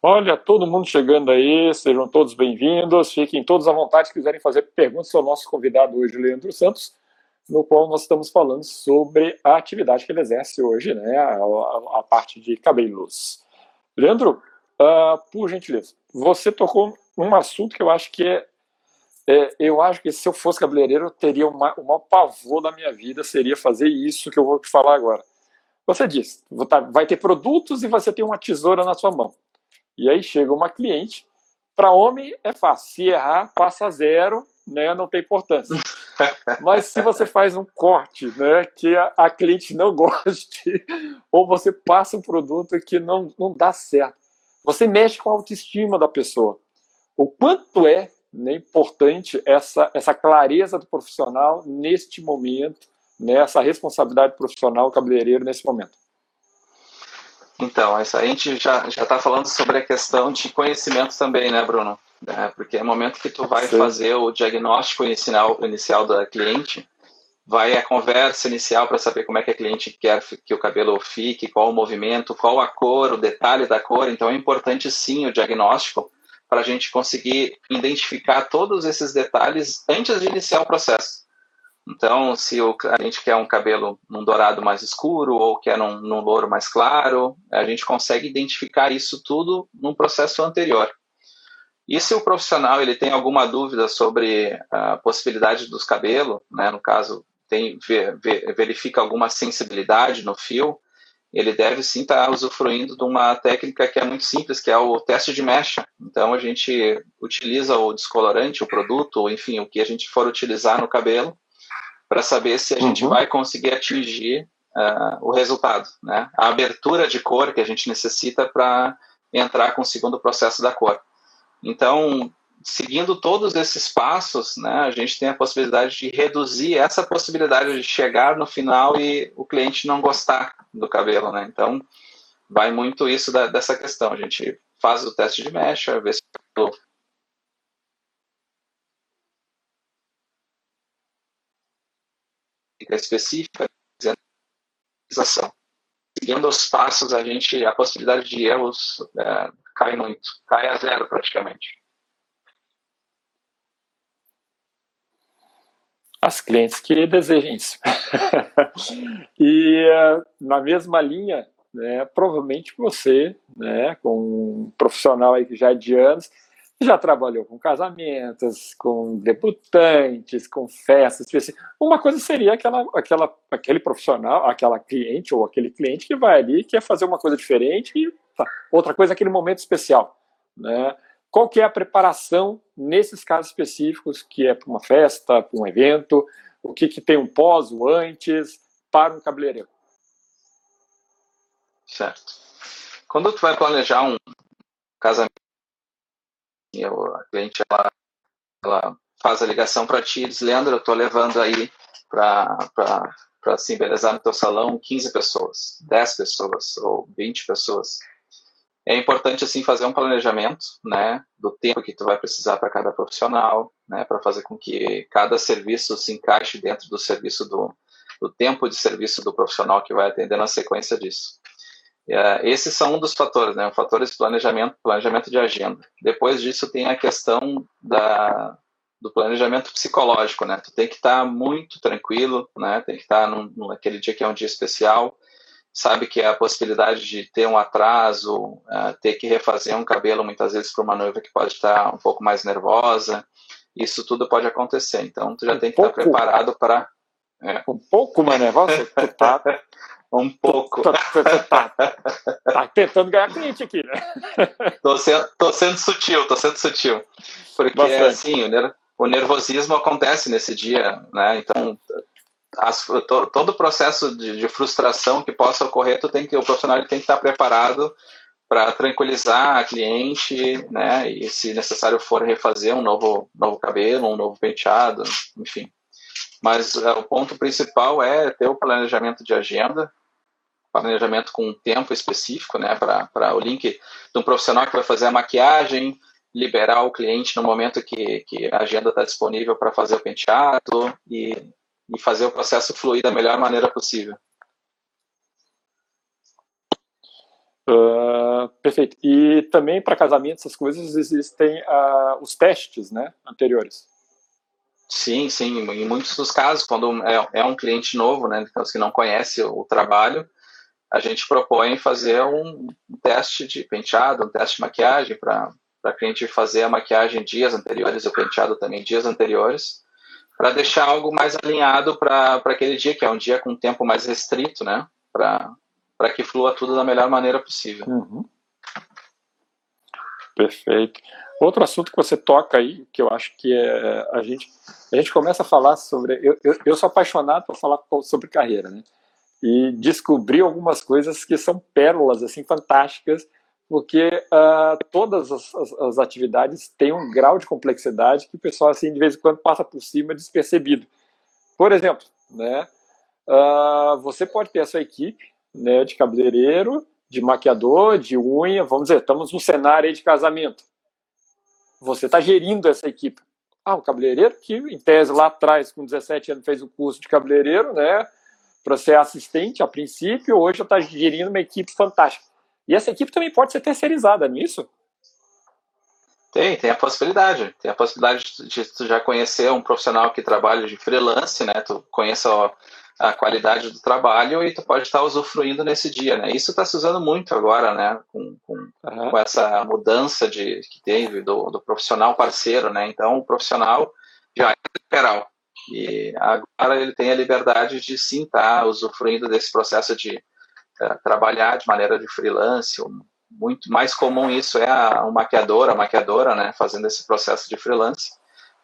Olha, todo mundo chegando aí, sejam todos bem-vindos, fiquem todos à vontade se quiserem fazer perguntas ao nosso convidado hoje, Leandro Santos, no qual nós estamos falando sobre a atividade que ele exerce hoje, né, a, a, a parte de cabelos. Leandro, uh, por gentileza, você tocou num assunto que eu acho que é, é, eu acho que se eu fosse cabeleireiro, eu teria uma, o maior pavor da minha vida, seria fazer isso que eu vou te falar agora. Você disse, tá, vai ter produtos e você tem uma tesoura na sua mão. E aí chega uma cliente, para homem é fácil, se errar, passa zero, né, não tem importância. Mas se você faz um corte, né, que a, a, cliente não goste, ou você passa um produto que não, não dá certo, você mexe com a autoestima da pessoa. O quanto é né, importante essa, essa clareza do profissional neste momento, né, essa responsabilidade profissional cabeleireiro nesse momento. Então, isso a gente já está falando sobre a questão de conhecimento também, né, Bruno? É, porque é o momento que tu vai Sim. fazer o diagnóstico inicial, inicial da cliente, vai a conversa inicial para saber como é que a cliente quer que o cabelo fique, qual o movimento, qual a cor, o detalhe da cor. Então é importante sim o diagnóstico para a gente conseguir identificar todos esses detalhes antes de iniciar o processo. Então, se o, a gente quer um cabelo num dourado mais escuro ou quer num, num louro mais claro, a gente consegue identificar isso tudo num processo anterior. E se o profissional ele tem alguma dúvida sobre a possibilidade dos cabelos, né, no caso, tem, verifica alguma sensibilidade no fio, ele deve sim estar usufruindo de uma técnica que é muito simples, que é o teste de mecha. Então, a gente utiliza o descolorante, o produto, ou enfim, o que a gente for utilizar no cabelo, para saber se a uhum. gente vai conseguir atingir uh, o resultado, né? A abertura de cor que a gente necessita para entrar com o segundo processo da cor. Então, seguindo todos esses passos, né, a gente tem a possibilidade de reduzir essa possibilidade de chegar no final e o cliente não gostar do cabelo, né? Então, vai muito isso da, dessa questão. A gente faz o teste de mecha, vê se específica, seguindo os passos, a gente a possibilidade de erros é, cai muito, cai a zero praticamente. As clientes que desejem isso. e na mesma linha, né, provavelmente você, né, com um profissional aí que já é de anos, já trabalhou com casamentos, com debutantes, com festas. Uma coisa seria aquela, aquela, aquele profissional, aquela cliente ou aquele cliente que vai ali quer fazer uma coisa diferente e tá. outra coisa é aquele momento especial, né? Qual que é a preparação nesses casos específicos que é para uma festa, para um evento? O que, que tem um pós, o antes para um cabeleireiro? Certo. Quando tu vai planejar um casamento a cliente ela, ela faz a ligação para ti e diz, Leandro, eu estou levando aí para se embelezar no teu salão 15 pessoas, 10 pessoas ou 20 pessoas. É importante assim fazer um planejamento, né, do tempo que tu vai precisar para cada profissional, né, para fazer com que cada serviço se encaixe dentro do serviço do, do tempo de serviço do profissional que vai atender na sequência disso. É, esses são um dos fatores, né? Fatores planejamento, planejamento de agenda. Depois disso tem a questão da, do planejamento psicológico, né? Tu tem que estar tá muito tranquilo, né? Tem que estar tá naquele dia que é um dia especial. Sabe que a possibilidade de ter um atraso, uh, ter que refazer um cabelo muitas vezes para uma noiva que pode estar um pouco mais nervosa, isso tudo pode acontecer. Então tu já um tem que pouco, estar preparado para é. um pouco mais nervosa. Tu tá, Um pouco. Tá, tá, tá, tá, tentando ganhar cliente aqui, né? Tô sendo, tô sendo sutil, tô sendo sutil. Porque, Bastante. assim, o, nervosismo acontece nesse dia, né? Então, as, to, todo o processo de, de, frustração que possa ocorrer, tu tem que, o profissional tem que estar preparado para tranquilizar a cliente, né? E se necessário for refazer um novo, novo cabelo, um novo penteado, enfim. Mas é, o ponto principal é ter o planejamento de agenda, planejamento com um tempo específico, né, para o link de um profissional que vai fazer a maquiagem, liberar o cliente no momento que, que a agenda está disponível para fazer o penteado e, e fazer o processo fluir da melhor maneira possível. Uh, perfeito. E também para casamento, essas coisas, existem uh, os testes né, anteriores. Sim, sim. Em muitos dos casos, quando é, é um cliente novo, né, então, que não conhece o trabalho, a gente propõe fazer um teste de penteado, um teste de maquiagem para a cliente fazer a maquiagem dias anteriores, o penteado também dias anteriores, para deixar algo mais alinhado para aquele dia, que é um dia com tempo mais restrito, né? Para que flua tudo da melhor maneira possível. Uhum. Perfeito. Outro assunto que você toca aí, que eu acho que é a gente a gente começa a falar sobre eu, eu, eu sou apaixonado por falar sobre carreira, né? e descobri algumas coisas que são pérolas assim fantásticas, porque uh, todas as, as, as, atividades têm um grau de complexidade que o pessoal assim de vez em quando passa por cima despercebido. Por exemplo, né, uh, você pode ter a sua equipe né, de cabeleireiro, de maquiador, de unha, vamos dizer, estamos num cenário de casamento. Você está gerindo essa equipe. Ah, o cabeleireiro que, em tese, lá atrás, com 17 anos, fez o curso de cabeleireiro, né? para ser assistente a princípio, hoje estou gerindo uma equipe fantástica. E essa equipe também pode ser terceirizada nisso? Tem, tem a possibilidade. Tem a possibilidade de, tu já conhecer um profissional que trabalha de freelance, né? Tu conheça a, a qualidade do trabalho e tu pode estar usufruindo nesse dia, né? Isso está se usando muito agora, né? Com, com, uhum. com, essa mudança de, que teve do, do profissional parceiro, né? Então, o profissional já é liberal. E agora ele tem a liberdade de sim estar tá usufruindo desse processo de uh, trabalhar de maneira de freelance. Muito mais comum isso é a, um maquiador, a maquiadora, né, fazendo esse processo de freelance.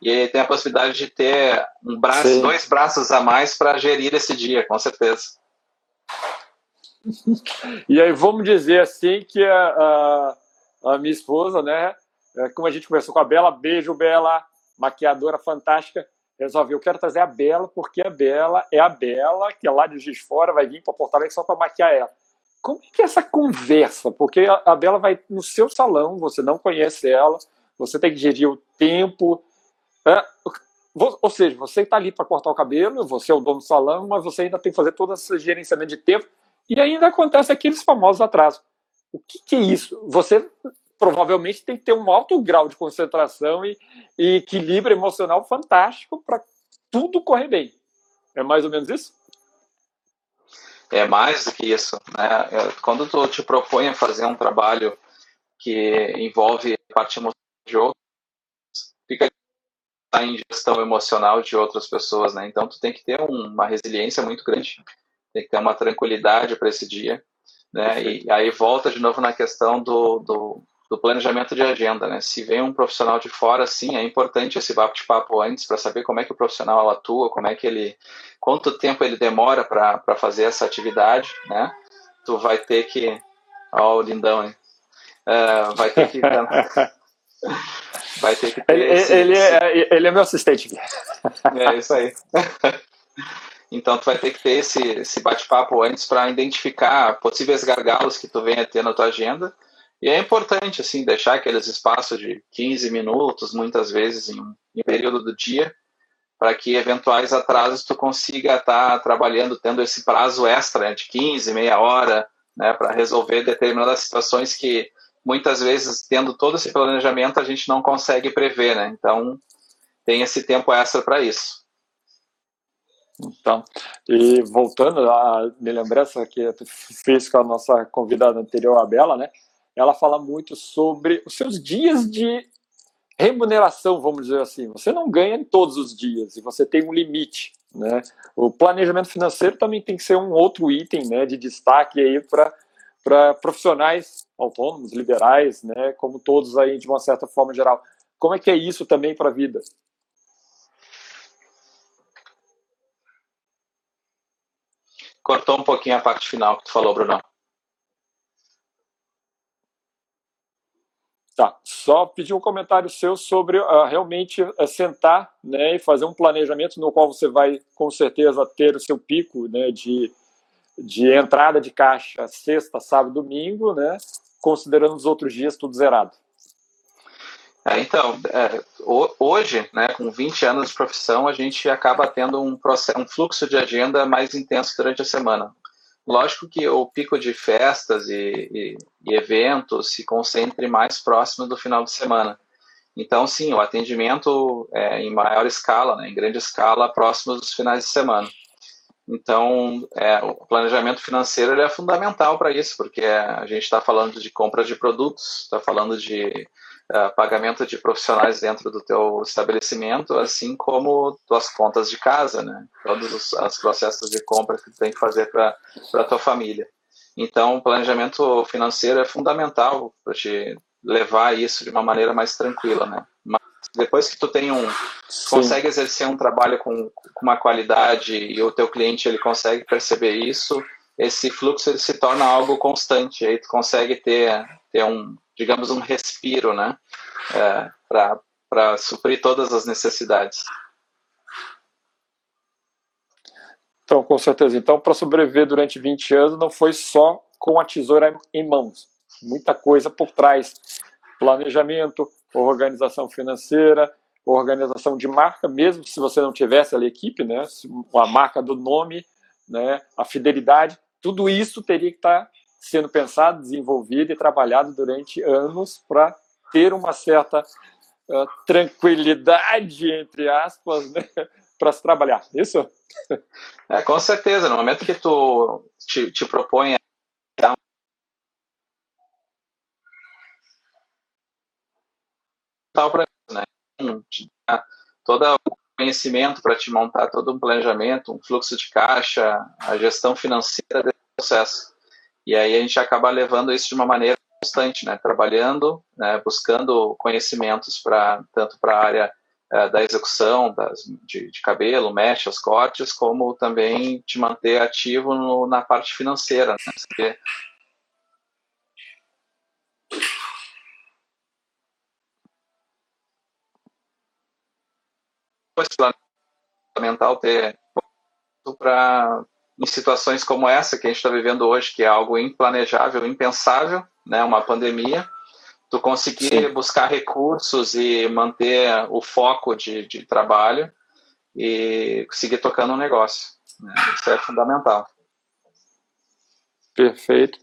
E tem a possibilidade de ter um braço, sim. dois braços a mais para gerir esse dia, com certeza. E aí vamos dizer assim que a, a, a minha esposa, né, é, como a gente conversou com a Bela, beijo Bela, maquiadora fantástica, resolvi, eu quero trazer a Bela, porque a Bela é a Bela, que é lá de Giz Fora, vai vir para Porto Alegre só para maquiar ela. Como é que é essa conversa? Porque a Bela vai no seu salão, você não conhece ela, você tem que gerir o tempo. É, ou seja, você está ali para cortar o cabelo, você é o dono do salão, mas você ainda tem que fazer todo esse gerenciamento de tempo, e ainda acontece aqueles famosos atrasos. O que, que é isso? Você provavelmente tem que ter um alto grau de concentração e, e equilíbrio emocional fantástico para tudo correr bem. É mais ou menos isso? É mais do que isso. Né? É, quando tu te propõe a fazer um trabalho que envolve parte emocional de outros, fica em gestão emocional de outras pessoas, né? Então tu tem que ter uma resiliência muito grande, tem que ter uma tranquilidade para esse dia, né? E aí volta de novo na questão do, do do planejamento de agenda, né? Se vem um profissional de fora, sim, é importante esse bate-papo antes para saber como é que o profissional atua, como é que ele, quanto tempo ele demora para fazer essa atividade, né? Tu vai ter que, ó, o lindão, hein? Uh, vai ter que vai ter que ter ele, esse, ele, é, ele é meu assistente. É isso aí. Então, tu vai ter que ter esse, esse bate-papo antes para identificar possíveis gargalos que tu venha ter na tua agenda e é importante, assim, deixar aqueles espaços de 15 minutos, muitas vezes em um, em período do dia, para que eventuais atrasos tu consiga estar tá trabalhando, tendo esse prazo extra de 15, meia hora, né, para resolver determinadas situações que muitas vezes, tendo todo esse planejamento, a gente não consegue prever, né? Então, tem esse tempo extra para isso. Então, e voltando à minha lembrança que tu fez com a nossa convidada anterior, a Bela, né? Ela fala muito sobre os seus dias de remuneração, vamos dizer assim. Você não ganha em todos os dias e você tem um limite. Né? O planejamento financeiro também tem que ser um outro item né, de destaque aí para profissionais autônomos, liberais, né, como todos aí de uma certa forma geral. Como é que é isso também para a vida? Cortou um pouquinho a parte final que tu falou, Bruno. Tá, só pedir um comentário seu sobre uh, realmente uh, sentar né, e fazer um planejamento no qual você vai, com certeza, ter o seu pico né, de, de entrada de caixa sexta, sábado, domingo, né? Considerando os outros dias tudo zerado. É, então, é, hoje, né, com 20 anos de profissão, a gente acaba tendo um, processo, um fluxo de agenda mais intenso durante a semana. Lógico que o pico de festas e, e, e eventos se concentre mais próximo do final de semana. Então, sim, o atendimento é em maior escala, né, em grande escala, próximo dos finais de semana. Então, é, o planejamento financeiro é fundamental para isso, porque a gente está falando de compra de produtos, está falando de uh, pagamento de profissionais dentro do teu estabelecimento, assim como tuas contas de casa, né? Todos os, os processos de compra que tu tem que fazer para a tua família. Então, o planejamento financeiro é fundamental para te levar isso de uma maneira mais tranquila, né? Mas depois que tu tem um Sim. consegue exercer um trabalho com, com, uma qualidade e o teu cliente ele consegue perceber isso, esse fluxo ele se torna algo constante. Aí tu consegue ter ter um digamos um respiro, né? É, para suprir todas as necessidades. Então, com certeza. Então, para sobreviver durante 20 anos, não foi só com a tesoura em mãos muita coisa por trás. Planejamento, organização financeira, organização de marca, mesmo se você não tivesse ali equipe, né, a marca do nome, né, a fidelidade, tudo isso teria que estar sendo pensado, desenvolvido e trabalhado durante anos para ter uma certa uh, tranquilidade, entre aspas, né, para se trabalhar. Isso? É, com certeza. No momento que tu te, te propõe para né? todo o conhecimento para te montar todo um planejamento, um fluxo de caixa, a gestão financeira desse processo. E aí a gente acaba levando isso de uma maneira constante, né? Trabalhando, né? buscando conhecimentos para tanto para a área é, da execução das, de, de, cabelo, mecha, os cortes, como também te manter ativo no, na parte financeira, né? fundamental ter para em situações como essa que a gente está vivendo hoje, que é algo implanejável, impensável, né, uma pandemia, tu conseguir Sim. buscar recursos e manter o foco de, de trabalho e seguir tocando o um negócio. Né? Isso é fundamental. Perfeito.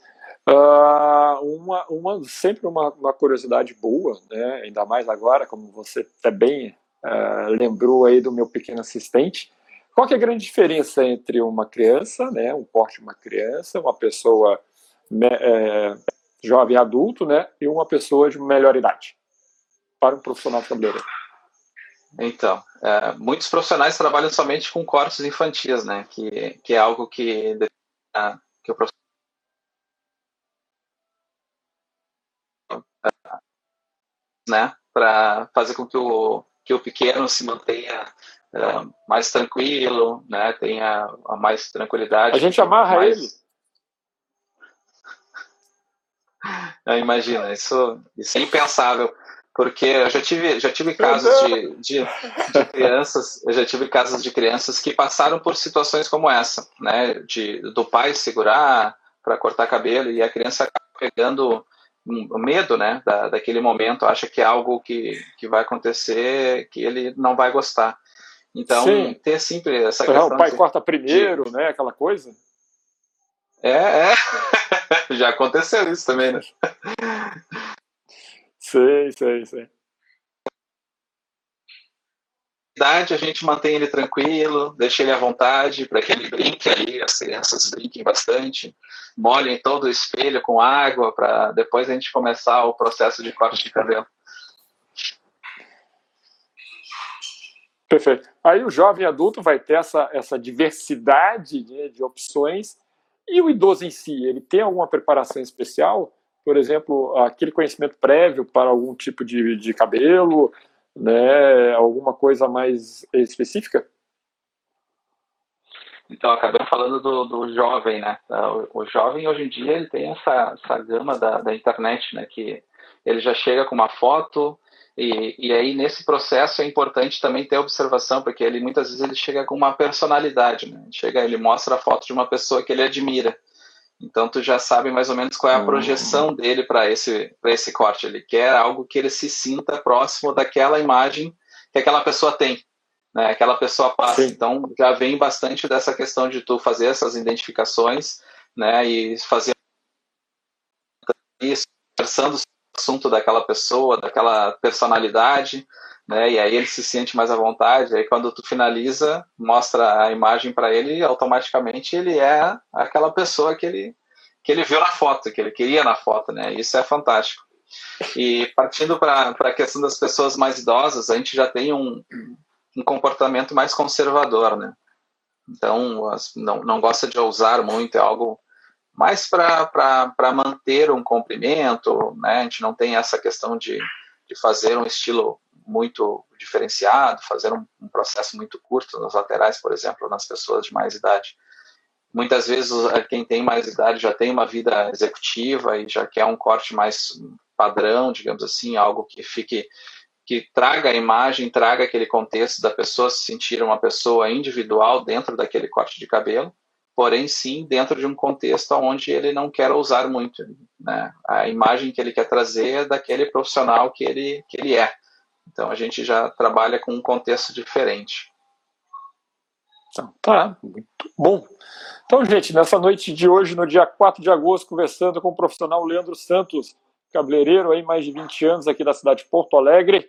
Uh, uma, uma, sempre uma, uma, curiosidade boa, né? ainda mais agora, como você bem uh, lembrou aí do meu pequeno assistente. Qual que é a grande diferença entre uma criança, né, um porte de uma criança, uma pessoa é, jovem adulto, né, e uma pessoa de melhor idade para um profissional de cabeleireiro? Então, é, muitos profissionais trabalham somente com cortes infantis, né, que, que é algo que, que o profissional né, para fazer com que o, que o pequeno se mantenha uh, mais tranquilo, né? Tenha a mais tranquilidade. A gente amarra mais... ele. Imagina, isso, isso é impensável, porque eu já tive, já tive casos de, de, de, crianças, eu já tive casos de crianças que passaram por situações como essa, né? De, do pai segurar para cortar cabelo e a criança acaba pegando o medo, né, da, daquele momento, acha que é algo que, que vai acontecer, que ele não vai gostar. Então, Sim. ter sempre essa questão... o pai de, corta primeiro, de... né, aquela coisa. É, é. Já aconteceu isso também, né? Sei, sei, sei a gente mantém ele tranquilo, deixa ele à vontade para que ele brinque ali, as crianças brinquem bastante, molhem todo o espelho com água para depois a gente começar o processo de corte de cabelo. Perfeito. Aí o jovem adulto vai ter essa, essa diversidade de, de opções e o idoso em si, ele tem alguma preparação especial? Por exemplo, aquele conhecimento prévio para algum tipo de, de cabelo, né, alguma coisa mais específica? Então, acabamos falando do, do jovem, né? O, o, jovem, hoje em dia, ele tem essa, essa gama da, da internet, né? Que ele já chega com uma foto, E, e aí, nesse processo, é importante também ter observação, porque ele muitas vezes ele chega com uma personalidade, né? Chega, ele mostra a foto de uma pessoa que ele admira. Então, tu já sabe mais ou menos qual é a projeção dele para esse, esse corte. Ele quer algo que ele se sinta próximo daquela imagem que aquela pessoa tem, né? Aquela pessoa passa. Sim. Então, já vem bastante dessa questão de tu fazer essas identificações, né? E fazer isso, conversando assunto daquela pessoa, daquela personalidade, né? E aí ele se sente mais à vontade. Aí quando tu finaliza, mostra a imagem para ele, automaticamente ele é aquela pessoa que ele que ele viu na foto, que ele queria na foto, né? Isso é fantástico. E partindo para a questão das pessoas mais idosas, a gente já tem um, um comportamento mais conservador, né? Então, não, não gosta de ousar muito, é algo mais para manter um comprimento, né? A gente não tem essa questão de, de fazer um estilo muito diferenciado, fazer um, um, processo muito curto nas laterais, por exemplo, nas pessoas de mais idade. Muitas vezes quem tem mais idade já tem uma vida executiva e já quer um corte mais padrão, digamos assim, algo que fique que traga a imagem, traga aquele contexto da pessoa se sentir uma pessoa individual dentro daquele corte de cabelo porém sim dentro de um contexto onde ele não quer usar muito. Né? A imagem que ele quer trazer é daquele profissional que ele, que ele é. Então a gente já trabalha com um contexto diferente. Então, tá, muito bom. Então, gente, nessa noite de hoje, no dia 4 de agosto, conversando com o profissional Leandro Santos, cabeleireiro aí, mais de 20 anos aqui da cidade de Porto Alegre,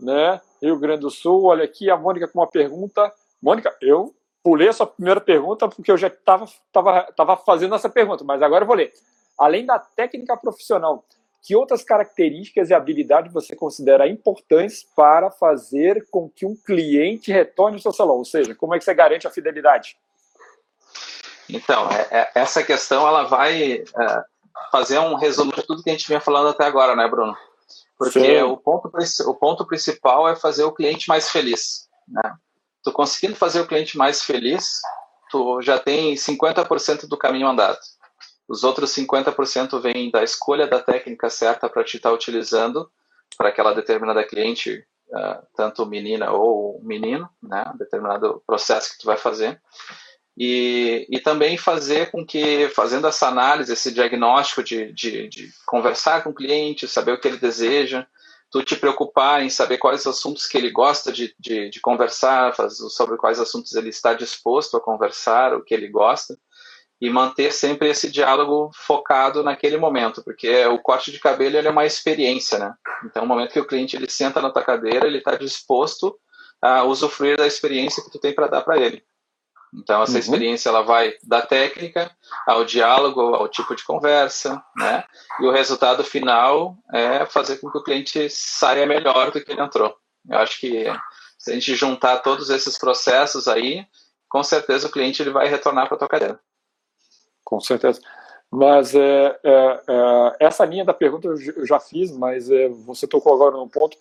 né? Rio Grande do Sul. Olha aqui a Mônica com uma pergunta. Mônica, eu pulei a sua primeira pergunta porque eu já estava tava, tava fazendo essa pergunta, mas agora eu vou ler. Além da técnica profissional, que outras características e habilidades você considera importantes para fazer com que um cliente retorne ao seu salão? Ou seja, como é que você garante a fidelidade? Então, é, é, essa questão ela vai é, fazer um resumo de tudo que a gente vinha falando até agora, né, Bruno? Porque o ponto, o ponto principal é fazer o cliente mais feliz. Né? Tu conseguindo fazer o cliente mais feliz, tu já tem 50% do caminho andado. Os outros 50% vêm da escolha da técnica certa para te estar tá utilizando para aquela determinada cliente, uh, tanto menina ou menino, né, determinado processo que tu vai fazer. E, e também fazer com que, fazendo essa análise, esse diagnóstico de, de, de conversar com o cliente, saber o que ele deseja, tu te preocupar em saber quais assuntos que ele gosta de, de, de conversar, sobre quais assuntos ele está disposto a conversar, o que ele gosta, e manter sempre esse diálogo focado naquele momento, porque o corte de cabelo é uma experiência, né? Então, no momento que o cliente ele senta na tua cadeira, ele está disposto a usufruir da experiência que tu tem para dar para ele. Então essa uhum. experiência ela vai da técnica ao diálogo, ao tipo de conversa, né? E o resultado final é fazer com que o cliente saia melhor do que ele entrou. Eu acho que se a gente juntar todos esses processos aí, com certeza o cliente ele vai retornar para a tua cadeira. Com certeza. Mas é, é, é, essa linha da pergunta eu já fiz, mas é, você tocou agora no ponto.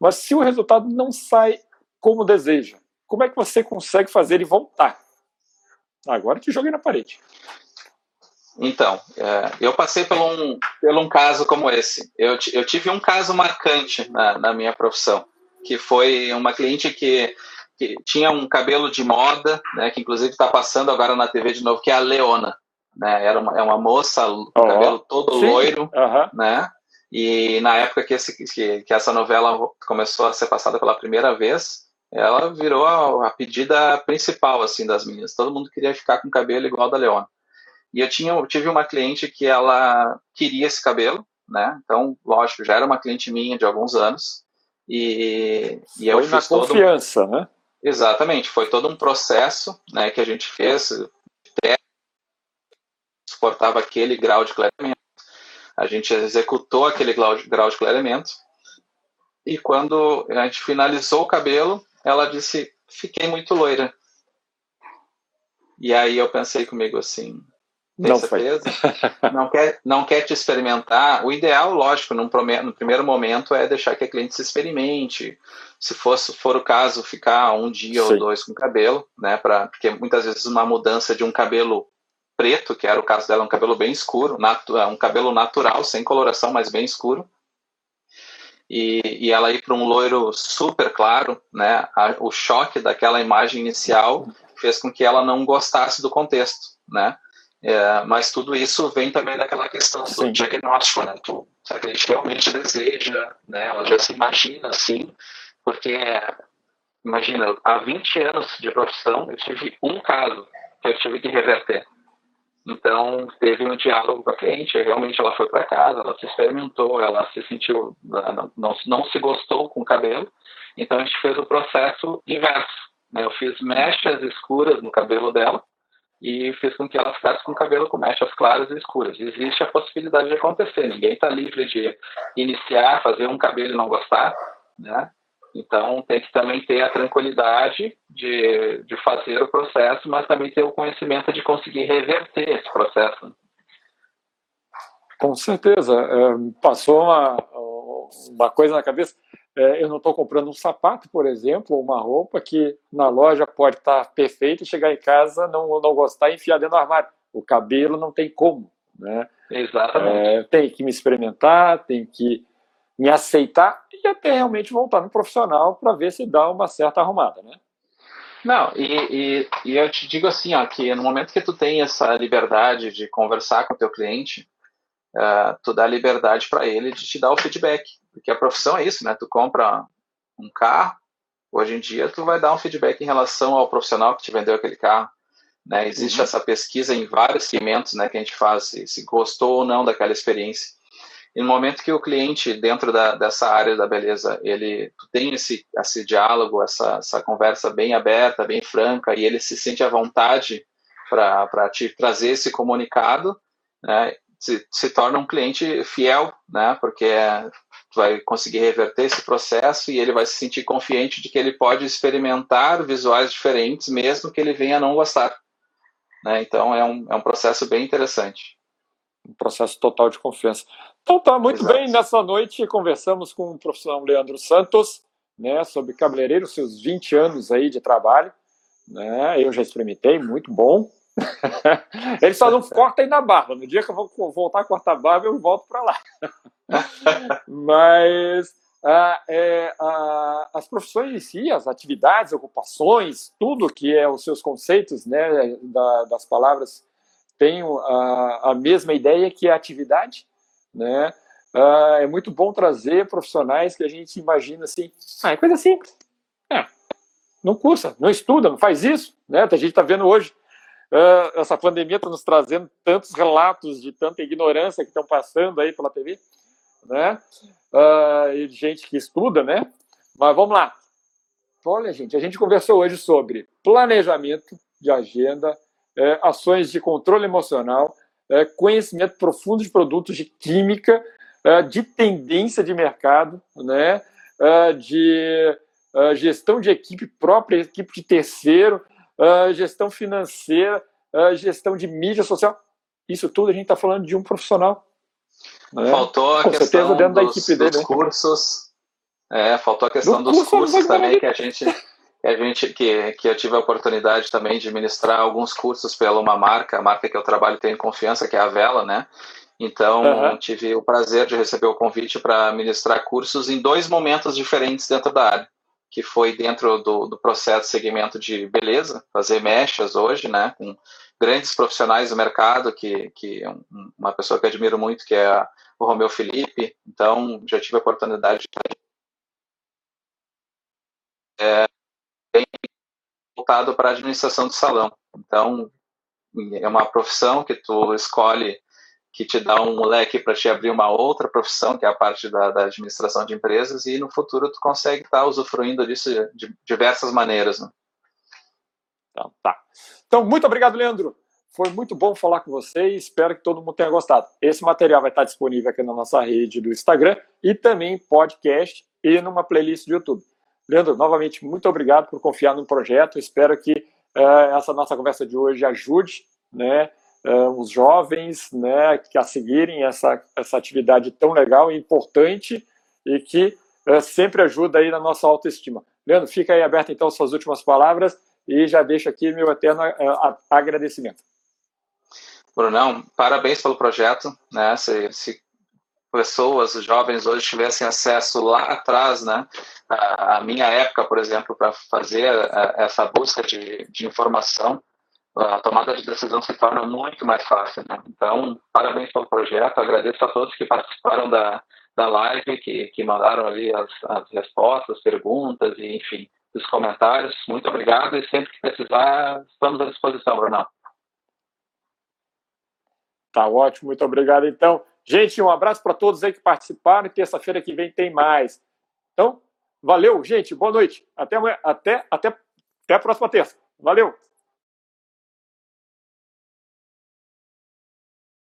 Mas se o resultado não sai como deseja, como é que você consegue fazer ele voltar? Agora que joguei na parede. Então, é, eu passei por um, por um caso como esse. Eu, eu tive um caso marcante na, na minha profissão, que foi uma cliente que, que tinha um cabelo de moda, né, que inclusive está passando agora na TV de novo, que é a Leona. Né, era uma, é uma moça, oh, cabelo todo sim. loiro, né? E na época que, esse, que, que essa novela começou a ser passada pela primeira vez, ela virou a, a, pedida principal assim das meninas. Todo mundo queria ficar com cabelo igual da Leona. E eu tinha, eu tive uma cliente que ela queria esse cabelo, né? Então, lógico, já era uma cliente minha de alguns anos. E, e eu foi na confiança, né? Exatamente, foi todo um processo, né, que a gente fez, até suportava aquele grau de clareamento. A gente executou aquele grau de clareamento. E quando a gente finalizou o cabelo, ela disse: Fiquei muito loira. E aí eu pensei comigo assim: tem não certeza? não, quer, não quer te experimentar? O ideal, lógico, no, no primeiro momento é deixar que a cliente se experimente. Se fosse, for o caso, ficar um dia Sim. ou dois com cabelo, né? Pra, porque muitas vezes uma mudança de um cabelo preto, que era o caso dela, um cabelo bem escuro, natu, um cabelo natural, sem coloração, mas bem escuro, e, e ela ir para um loiro super claro, né? A, o choque daquela imagem inicial fez com que ela não gostasse do contexto, né? É, mas tudo isso vem também daquela questão Sim. do diagnóstico, né? Tu, se a gente realmente deseja, né? Ela já se imagina assim, porque imagina, há 20 anos de profissão, eu tive um caso que eu tive que reverter. Então, teve um diálogo com a cliente, realmente ela foi para casa, ela se experimentou, ela se sentiu, não, não se gostou com o cabelo, então a gente fez o processo inverso. Né? Eu fiz mechas escuras no cabelo dela e fiz com que ela ficasse com o cabelo com mechas claras e escuras. Existe a possibilidade de acontecer, ninguém está livre de iniciar, fazer um cabelo e não gostar, né? Então, tem que também ter a tranquilidade de, de fazer o processo, mas também ter o conhecimento de conseguir reverter esse processo. Com certeza. É, passou uma, uma coisa na cabeça. É, eu não estou comprando um sapato, por exemplo, ou uma roupa que na loja pode estar tá perfeita e chegar em casa não, não gostar e enfiar dentro do armário. O cabelo não tem como. Né? Exatamente. É, tem que me experimentar, tem que me aceitar e até realmente voltar no profissional para ver se dá uma certa arrumada, né? Não, e, e, e, eu te digo assim, ó, que no momento que tu tem essa liberdade de conversar com o teu cliente, uh, tu dá liberdade para ele de te dar o feedback, porque a profissão é isso, né? Tu compra um carro, hoje em dia tu vai dar um feedback em relação ao profissional que te vendeu aquele carro, né? Existe uhum. essa pesquisa em vários segmentos, né, que a gente faz, se, se gostou ou não daquela experiência. E no momento que o cliente, dentro da, dessa área da beleza, ele tem esse, esse diálogo, essa, essa conversa bem aberta, bem franca, e ele se sente à vontade para te trazer esse comunicado, né, se, se torna um cliente fiel, né, porque vai conseguir reverter esse processo e ele vai se sentir confiante de que ele pode experimentar visuais diferentes, mesmo que ele venha a não gostar. Né? Então, é um, é um processo bem interessante um processo total de confiança. Então tá, muito Exato. bem, nessa noite conversamos com o profissional Leandro Santos, né, sobre cabeleireiro, seus 20 anos aí de trabalho, né, eu já experimentei, muito bom. Ele só não corta aí na barba, no dia que eu vou voltar a cortar a barba eu volto para lá. Mas ah, é, ah, as profissões em si, as atividades, ocupações, tudo que é os seus conceitos, né, da, das palavras tenho a, a mesma ideia que a atividade, né? Uh, é muito bom trazer profissionais que a gente imagina assim, ah, é coisa simples, é, não cursa, não estuda, não faz isso, né? A gente está vendo hoje uh, essa pandemia está nos trazendo tantos relatos de tanta ignorância que estão passando aí pela TV, né? Uh, e gente que estuda, né? Mas vamos lá. Olha, gente, a gente conversou hoje sobre planejamento de agenda, é, ações de controle emocional, é, conhecimento profundo de produtos de química, é, de tendência de mercado, né, é, de é, gestão de equipe própria, equipe de terceiro, gestão financeira, gestão de mídia social. Isso tudo a gente está falando de um profissional. Né? Faltou a Com questão dentro dos, da equipe dele, dos né? cursos. É, faltou a questão Do dos cursos também que a gente a gente que, que eu tive a oportunidade também de ministrar alguns cursos pela uma marca, a marca que eu trabalho tenho confiança, que é a Vela, né? Então, uhum. tive o prazer de receber o convite para ministrar cursos em dois momentos diferentes dentro da área, que foi dentro do, do processo segmento de beleza, fazer mechas hoje, né, com grandes profissionais do mercado, que, que uma pessoa que admiro muito, que é o Romeu Felipe. Então, já tive a oportunidade de é, voltado para a administração do salão. Então, é uma profissão que tu escolhe que te dá um moleque para te abrir uma outra profissão, que é a parte da, da, administração de empresas, e no futuro tu consegue estar usufruindo disso de diversas maneiras. Né? Então, tá. Então, muito obrigado, Leandro. Foi muito bom falar com você e espero que todo mundo tenha gostado. Esse material vai estar disponível aqui na nossa rede do Instagram e também podcast e numa playlist do YouTube. Leandro, novamente, muito obrigado por confiar no projeto. Espero que uh, essa nossa conversa de hoje ajude né, uh, os jovens né, a seguirem essa, essa atividade tão legal e importante e que uh, sempre ajuda aí na nossa autoestima. Leandro, fica aí aberto então suas últimas palavras e já deixo aqui meu eterno agradecimento. Brunão, parabéns pelo projeto, né? Se, se pessoas, os jovens hoje tivessem acesso lá atrás, né, a, minha época, por exemplo, para fazer essa busca de, de, informação, a tomada de decisão se torna muito mais fácil. Né? Então, parabéns pelo projeto, agradeço a todos que participaram da, da live, que, que mandaram ali as, as respostas, perguntas e, enfim, os comentários. Muito obrigado e sempre que precisar, estamos à disposição, Bruno. Tá ótimo, muito obrigado. Então, gente, um abraço para todos aí que participaram. Terça-feira que vem tem mais. Então, valeu, gente. Boa noite. Até até, até, até a próxima terça. Valeu.